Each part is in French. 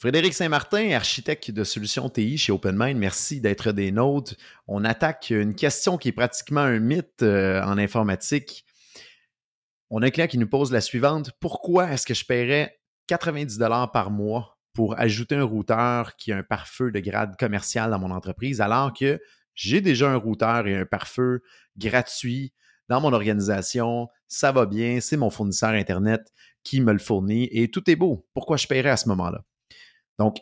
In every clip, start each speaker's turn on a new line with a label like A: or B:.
A: Frédéric Saint-Martin, architecte de solutions TI chez OpenMind, merci d'être des nôtres. On attaque une question qui est pratiquement un mythe euh, en informatique. On a un client qui nous pose la suivante. Pourquoi est-ce que je paierais 90 par mois pour ajouter un routeur qui a un pare-feu de grade commercial dans mon entreprise alors que j'ai déjà un routeur et un pare-feu gratuit dans mon organisation, ça va bien, c'est mon fournisseur Internet qui me le fournit et tout est beau. Pourquoi je paierais à ce moment-là? Donc,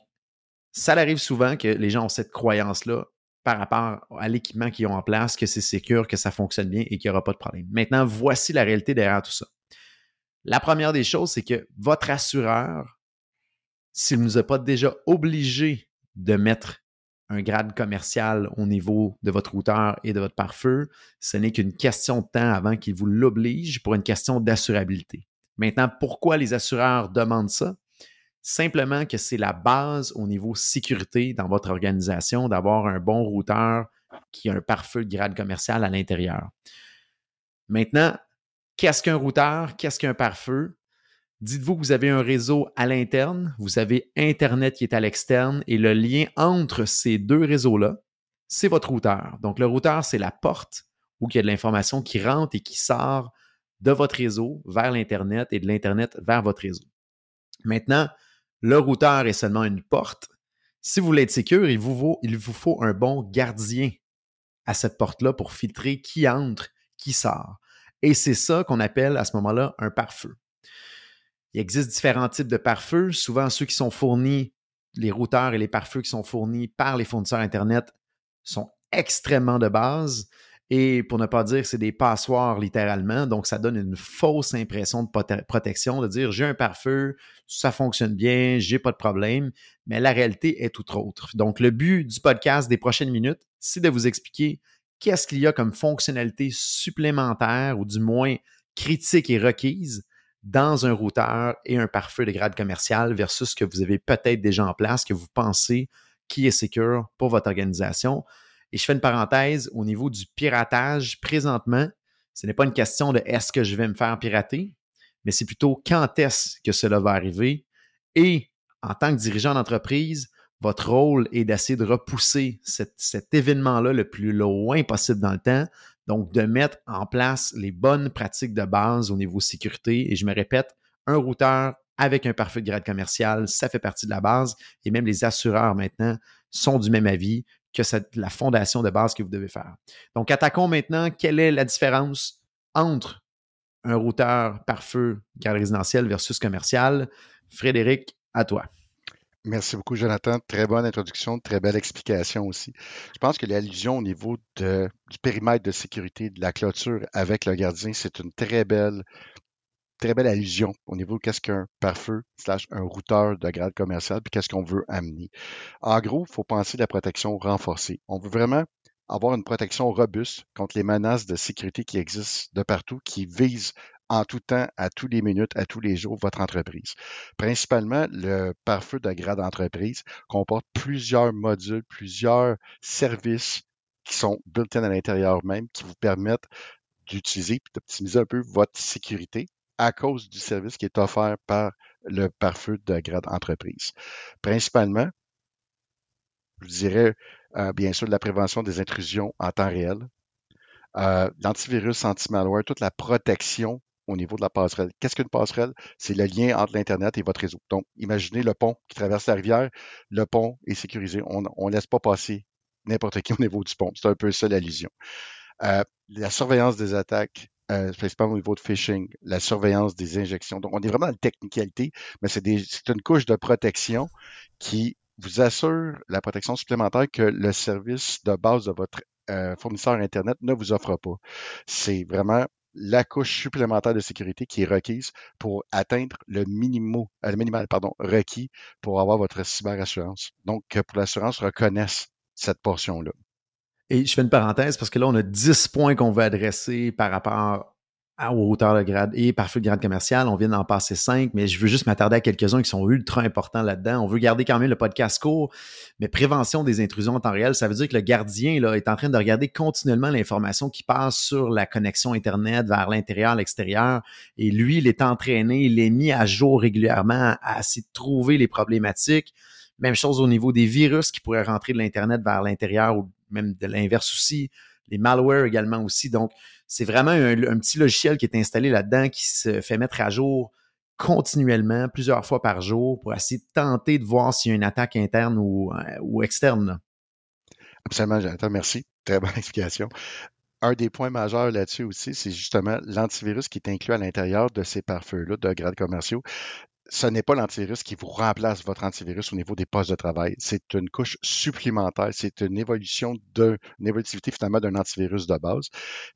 A: ça arrive souvent que les gens ont cette croyance-là par rapport à l'équipement qu'ils ont en place, que c'est sécur, que ça fonctionne bien et qu'il n'y aura pas de problème. Maintenant, voici la réalité derrière tout ça. La première des choses, c'est que votre assureur, s'il ne nous a pas déjà obligé de mettre un grade commercial au niveau de votre routeur et de votre pare-feu, ce n'est qu'une question de temps avant qu'il vous l'oblige pour une question d'assurabilité. Maintenant, pourquoi les assureurs demandent ça? Simplement que c'est la base au niveau sécurité dans votre organisation d'avoir un bon routeur qui a un pare-feu de grade commercial à l'intérieur. Maintenant, qu'est-ce qu'un routeur? Qu'est-ce qu'un pare-feu? Dites-vous que vous avez un réseau à l'interne, vous avez Internet qui est à l'externe et le lien entre ces deux réseaux-là, c'est votre routeur. Donc, le routeur, c'est la porte où il y a de l'information qui rentre et qui sort de votre réseau vers l'Internet et de l'Internet vers votre réseau. Maintenant, le routeur est seulement une porte. Si vous voulez être vous, il vous faut un bon gardien à cette porte-là pour filtrer qui entre, qui sort. Et c'est ça qu'on appelle à ce moment-là un pare-feu. Il existe différents types de pare-feu. Souvent, ceux qui sont fournis, les routeurs et les pare-feux qui sont fournis par les fournisseurs Internet sont extrêmement de base. Et pour ne pas dire c'est des passoires littéralement, donc ça donne une fausse impression de protection, de dire j'ai un pare-feu, ça fonctionne bien, j'ai pas de problème, mais la réalité est tout autre. Donc le but du podcast des prochaines minutes, c'est de vous expliquer qu'est-ce qu'il y a comme fonctionnalité supplémentaire ou du moins critique et requise dans un routeur et un pare-feu de grade commercial versus ce que vous avez peut-être déjà en place, que vous pensez qui est secure pour votre organisation. Et je fais une parenthèse au niveau du piratage. Présentement, ce n'est pas une question de est-ce que je vais me faire pirater, mais c'est plutôt quand est-ce que cela va arriver. Et en tant que dirigeant d'entreprise, votre rôle est d'essayer de repousser cet événement-là le plus loin possible dans le temps. Donc, de mettre en place les bonnes pratiques de base au niveau sécurité. Et je me répète, un routeur avec un parfait grade commercial, ça fait partie de la base. Et même les assureurs maintenant sont du même avis que c'est la fondation de base que vous devez faire. Donc, attaquons maintenant quelle est la différence entre un routeur pare-feu garde résidentiel versus commercial. Frédéric, à toi.
B: Merci beaucoup, Jonathan. Très bonne introduction, très belle explication aussi. Je pense que l'allusion au niveau du périmètre de sécurité de la clôture avec le gardien, c'est une très belle très belle allusion au niveau de qu'est-ce qu'un pare-feu slash un routeur de grade commercial, puis qu'est-ce qu'on veut amener. En gros, il faut penser la protection renforcée. On veut vraiment avoir une protection robuste contre les menaces de sécurité qui existent de partout, qui visent en tout temps, à tous les minutes, à tous les jours, votre entreprise. Principalement, le pare-feu de grade entreprise comporte plusieurs modules, plusieurs services qui sont built-in à l'intérieur même, qui vous permettent d'utiliser et d'optimiser un peu votre sécurité à cause du service qui est offert par le pare-feu de grade entreprise. Principalement, je dirais euh, bien sûr la prévention des intrusions en temps réel, euh, l'antivirus, anti-malware, toute la protection au niveau de la passerelle. Qu'est-ce qu'une passerelle? C'est le lien entre l'Internet et votre réseau. Donc, imaginez le pont qui traverse la rivière. Le pont est sécurisé. On ne laisse pas passer n'importe qui au niveau du pont. C'est un peu ça l'allusion. Euh, la surveillance des attaques, euh, principalement au niveau de phishing, la surveillance des injections. Donc, on est vraiment dans la technicalité, mais c'est une couche de protection qui vous assure la protection supplémentaire que le service de base de votre euh, fournisseur Internet ne vous offre pas. C'est vraiment la couche supplémentaire de sécurité qui est requise pour atteindre le, minimum, euh, le minimal pardon, requis pour avoir votre cyberassurance. Donc, que pour l'assurance reconnaisse cette portion-là.
A: Et je fais une parenthèse parce que là, on a 10 points qu'on veut adresser par rapport au routeur de grade et pare-feu de grade commercial. On vient d'en passer cinq, mais je veux juste m'attarder à quelques-uns qui sont ultra importants là-dedans. On veut garder quand même le podcast court, mais prévention des intrusions en temps réel, ça veut dire que le gardien là, est en train de regarder continuellement l'information qui passe sur la connexion Internet vers l'intérieur, l'extérieur. Et lui, il est entraîné, il est mis à jour régulièrement à essayer de trouver les problématiques. Même chose au niveau des virus qui pourraient rentrer de l'Internet vers l'intérieur ou même de l'inverse aussi. Les malwares également aussi. Donc, c'est vraiment un, petit logiciel qui est installé là-dedans qui se fait mettre à jour continuellement, plusieurs fois par jour, pour essayer de tenter de voir s'il y a une attaque interne ou, euh, externe.
B: Absolument, Jonathan, merci. Très bonne explication. Un des points majeurs là-dessus aussi, c'est justement l'antivirus qui est inclus à l'intérieur de ces pare-feux-là de grades commerciaux ce n'est pas l'antivirus qui vous remplace votre antivirus au niveau des postes de travail. C'est une couche supplémentaire. C'est une évolution d'une évolutivité finalement d'un antivirus de base.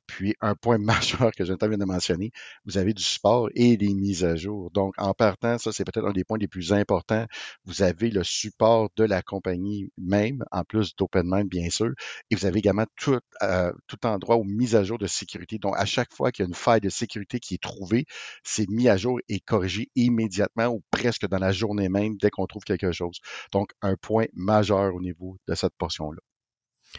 B: Puis un point majeur que Jonathan vient de mentionner, vous avez du support et des mises à jour. Donc en partant, ça c'est peut-être un des points les plus importants. Vous avez le support de la compagnie même, en plus d'OpenMind bien sûr, et vous avez également tout, euh, tout endroit aux mises à jour de sécurité. Donc à chaque fois qu'il y a une faille de sécurité qui est trouvée, c'est mis à jour et corrigé immédiatement ou presque dans la journée même dès qu'on trouve quelque chose. Donc, un point majeur au niveau de cette portion-là.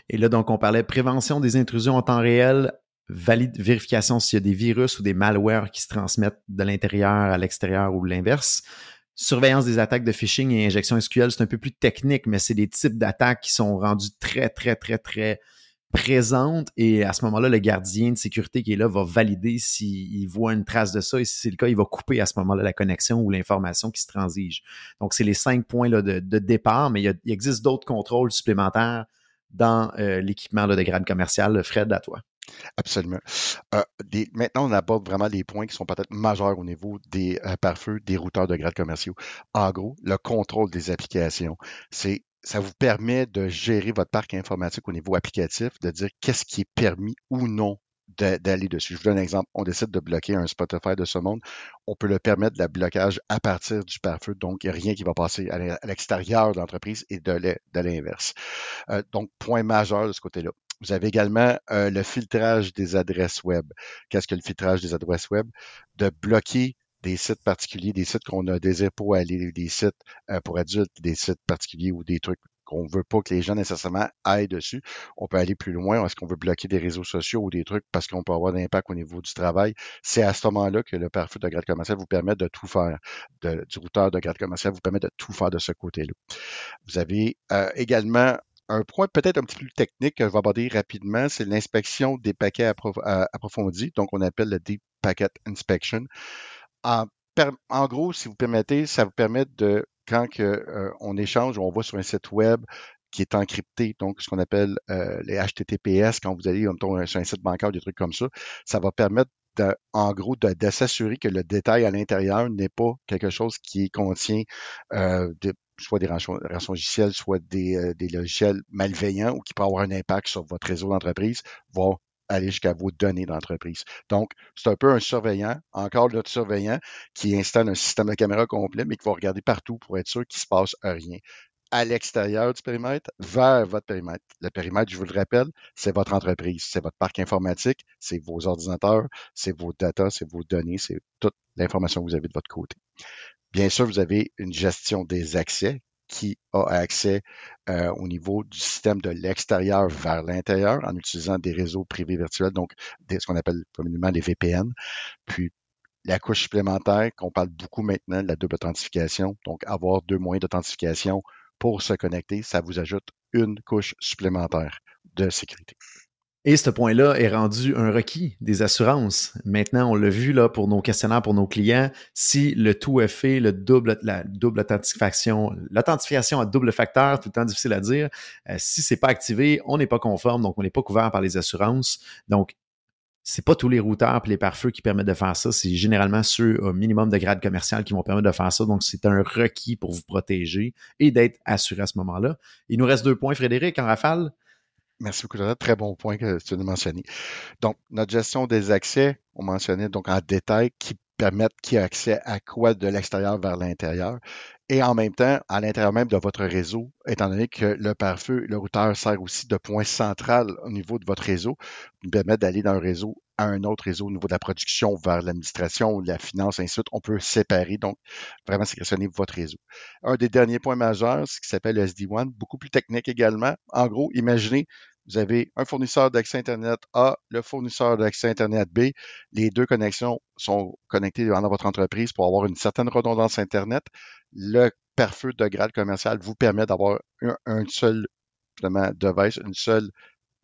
A: Et là, donc, on parlait prévention des intrusions en temps réel, valide, vérification s'il y a des virus ou des malwares qui se transmettent de l'intérieur à l'extérieur ou l'inverse. Surveillance des attaques de phishing et injection SQL, c'est un peu plus technique, mais c'est des types d'attaques qui sont rendus très, très, très, très présente et à ce moment-là, le gardien de sécurité qui est là va valider s'il voit une trace de ça et si c'est le cas, il va couper à ce moment-là la connexion ou l'information qui se transige. Donc, c'est les cinq points là, de, départ, mais il, existe d'autres contrôles supplémentaires dans euh, l'équipement de grade commercial. Fred, à toi.
B: Absolument. Euh, maintenant, on aborde vraiment les points qui sont peut-être majeurs au niveau des euh, pare-feux, des routeurs de grade commerciaux. En gros, le contrôle des applications. C'est ça vous permet de gérer votre parc informatique au niveau applicatif, de dire qu'est-ce qui est permis ou non d'aller dessus. Je vous donne un exemple. On décide de bloquer un Spotify de ce monde. On peut le permettre de blocage à partir du pare-feu. Donc, il n'y a rien qui va passer à l'extérieur de l'entreprise et de l'inverse. Euh, donc, point majeur de ce côté-là. Vous avez également euh, le filtrage des adresses web. Qu'est-ce que le filtrage des adresses web? De bloquer des sites particuliers, des sites qu'on a désiré pour aller, des sites euh, pour adultes, des sites particuliers ou des trucs qu'on veut pas que les gens nécessairement aillent dessus. On peut aller plus loin. Est-ce qu'on veut bloquer des réseaux sociaux ou des trucs parce qu'on peut avoir d'impact au niveau du travail? C'est à ce moment-là que le pare de grade commercial vous permet de tout faire. du routeur de grade commercial vous permet de tout faire de ce côté-là. Vous avez euh, également un point peut-être un petit peu plus technique que je vais aborder rapidement, c'est l'inspection des paquets euh, approfondis, donc on appelle le Deep Packet Inspection. En, gros, si vous permettez, ça vous permet de, quand que, euh, on échange, on va sur un site web qui est encrypté, donc ce qu'on appelle euh, les HTTPS, quand vous allez sur un site bancaire, des trucs comme ça, ça va permettre en gros de, s'assurer que le détail à l'intérieur n'est pas quelque chose qui contient euh, soit des rançons, logiciels, soit des, des, logiciels malveillants ou qui peut avoir un impact sur votre réseau d'entreprise, voire aller jusqu'à vos données d'entreprise. Donc, c'est un peu un surveillant, encore notre surveillant, qui installe un système de caméra complet, mais qui va regarder partout pour être sûr qu'il ne se passe rien à l'extérieur du périmètre vers votre périmètre. Le périmètre, je vous le rappelle, c'est votre entreprise, c'est votre parc informatique, c'est vos ordinateurs, c'est vos data, c'est vos données, c'est toute l'information que vous avez de votre côté. Bien sûr, vous avez une gestion des accès qui a accès euh, au niveau du système de l'extérieur vers l'intérieur en utilisant des réseaux privés virtuels, donc ce qu'on appelle communément les VPN. Puis la couche supplémentaire qu'on parle beaucoup maintenant, la double authentification, donc avoir deux moyens d'authentification pour se connecter, ça vous ajoute une couche supplémentaire de sécurité.
A: Et ce point-là est rendu un requis des assurances. Maintenant, on l'a vu là pour nos questionnaires, pour nos clients, si le tout est fait, le double, la double authentification, l'authentification à double facteur, tout le temps difficile à dire, euh, si c'est pas activé, on n'est pas conforme, donc on n'est pas couvert par les assurances. Donc, c'est pas tous les routeurs et les pare-feux qui permettent de faire ça. C'est généralement ceux au minimum de grade commercial qui vont permettre de faire ça. Donc, c'est un requis pour vous protéger et d'être assuré à ce moment-là. Il nous reste deux points, Frédéric, en rafale.
B: Merci beaucoup. Très bon point que tu as mentionné. Donc, notre gestion des accès, on mentionnait donc en détail qui permettent qui a accès à quoi de l'extérieur vers l'intérieur. Et en même temps, à l'intérieur même de votre réseau, étant donné que le pare-feu, le routeur sert aussi de point central au niveau de votre réseau, nous permet d'aller dans un réseau à un autre réseau au niveau de la production vers l'administration, la finance, ainsi de suite. On peut séparer, donc vraiment sélectionner votre réseau. Un des derniers points majeurs, ce qui s'appelle le SD-WAN, beaucoup plus technique également. En gros, imaginez, vous avez un fournisseur d'accès Internet A, le fournisseur d'accès Internet B. Les deux connexions sont connectées dans votre entreprise pour avoir une certaine redondance Internet. Le pare-feu de grade commercial vous permet d'avoir un, seul device, une seule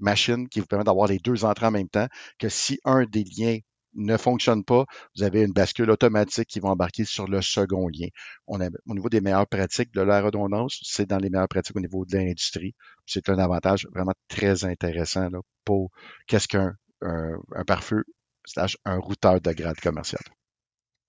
B: machine qui vous permet d'avoir les deux entrées en même temps, que si un des liens ne fonctionne pas, vous avez une bascule automatique qui va embarquer sur le second lien. Au niveau des meilleures pratiques de la redondance, c'est dans les meilleures pratiques au niveau de l'industrie. C'est un avantage vraiment très intéressant là, pour qu'est-ce qu'un un, un pare-feu un routeur de grade commercial.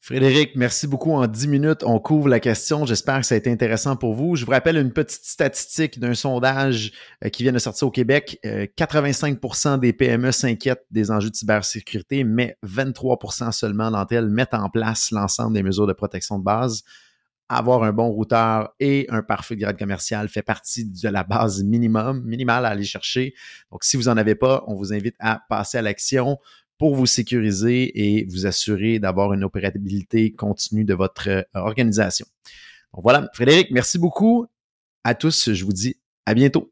A: Frédéric, merci beaucoup. En 10 minutes, on couvre la question. J'espère que ça a été intéressant pour vous. Je vous rappelle une petite statistique d'un sondage euh, qui vient de sortir au Québec. 85% euh, des PME s'inquiètent des enjeux de cybersécurité, mais 23% seulement d'entre elles mettent en place l'ensemble des mesures de protection de base. Avoir un bon routeur et un parfait grade commercial fait partie de la base minimum, minimale à aller chercher. Donc, si vous n'en avez pas, on vous invite à passer à l'action pour vous sécuriser et vous assurer d'avoir une opérabilité continue de votre euh, organisation. Donc voilà, Frédéric, merci beaucoup à tous. Je vous dis à bientôt.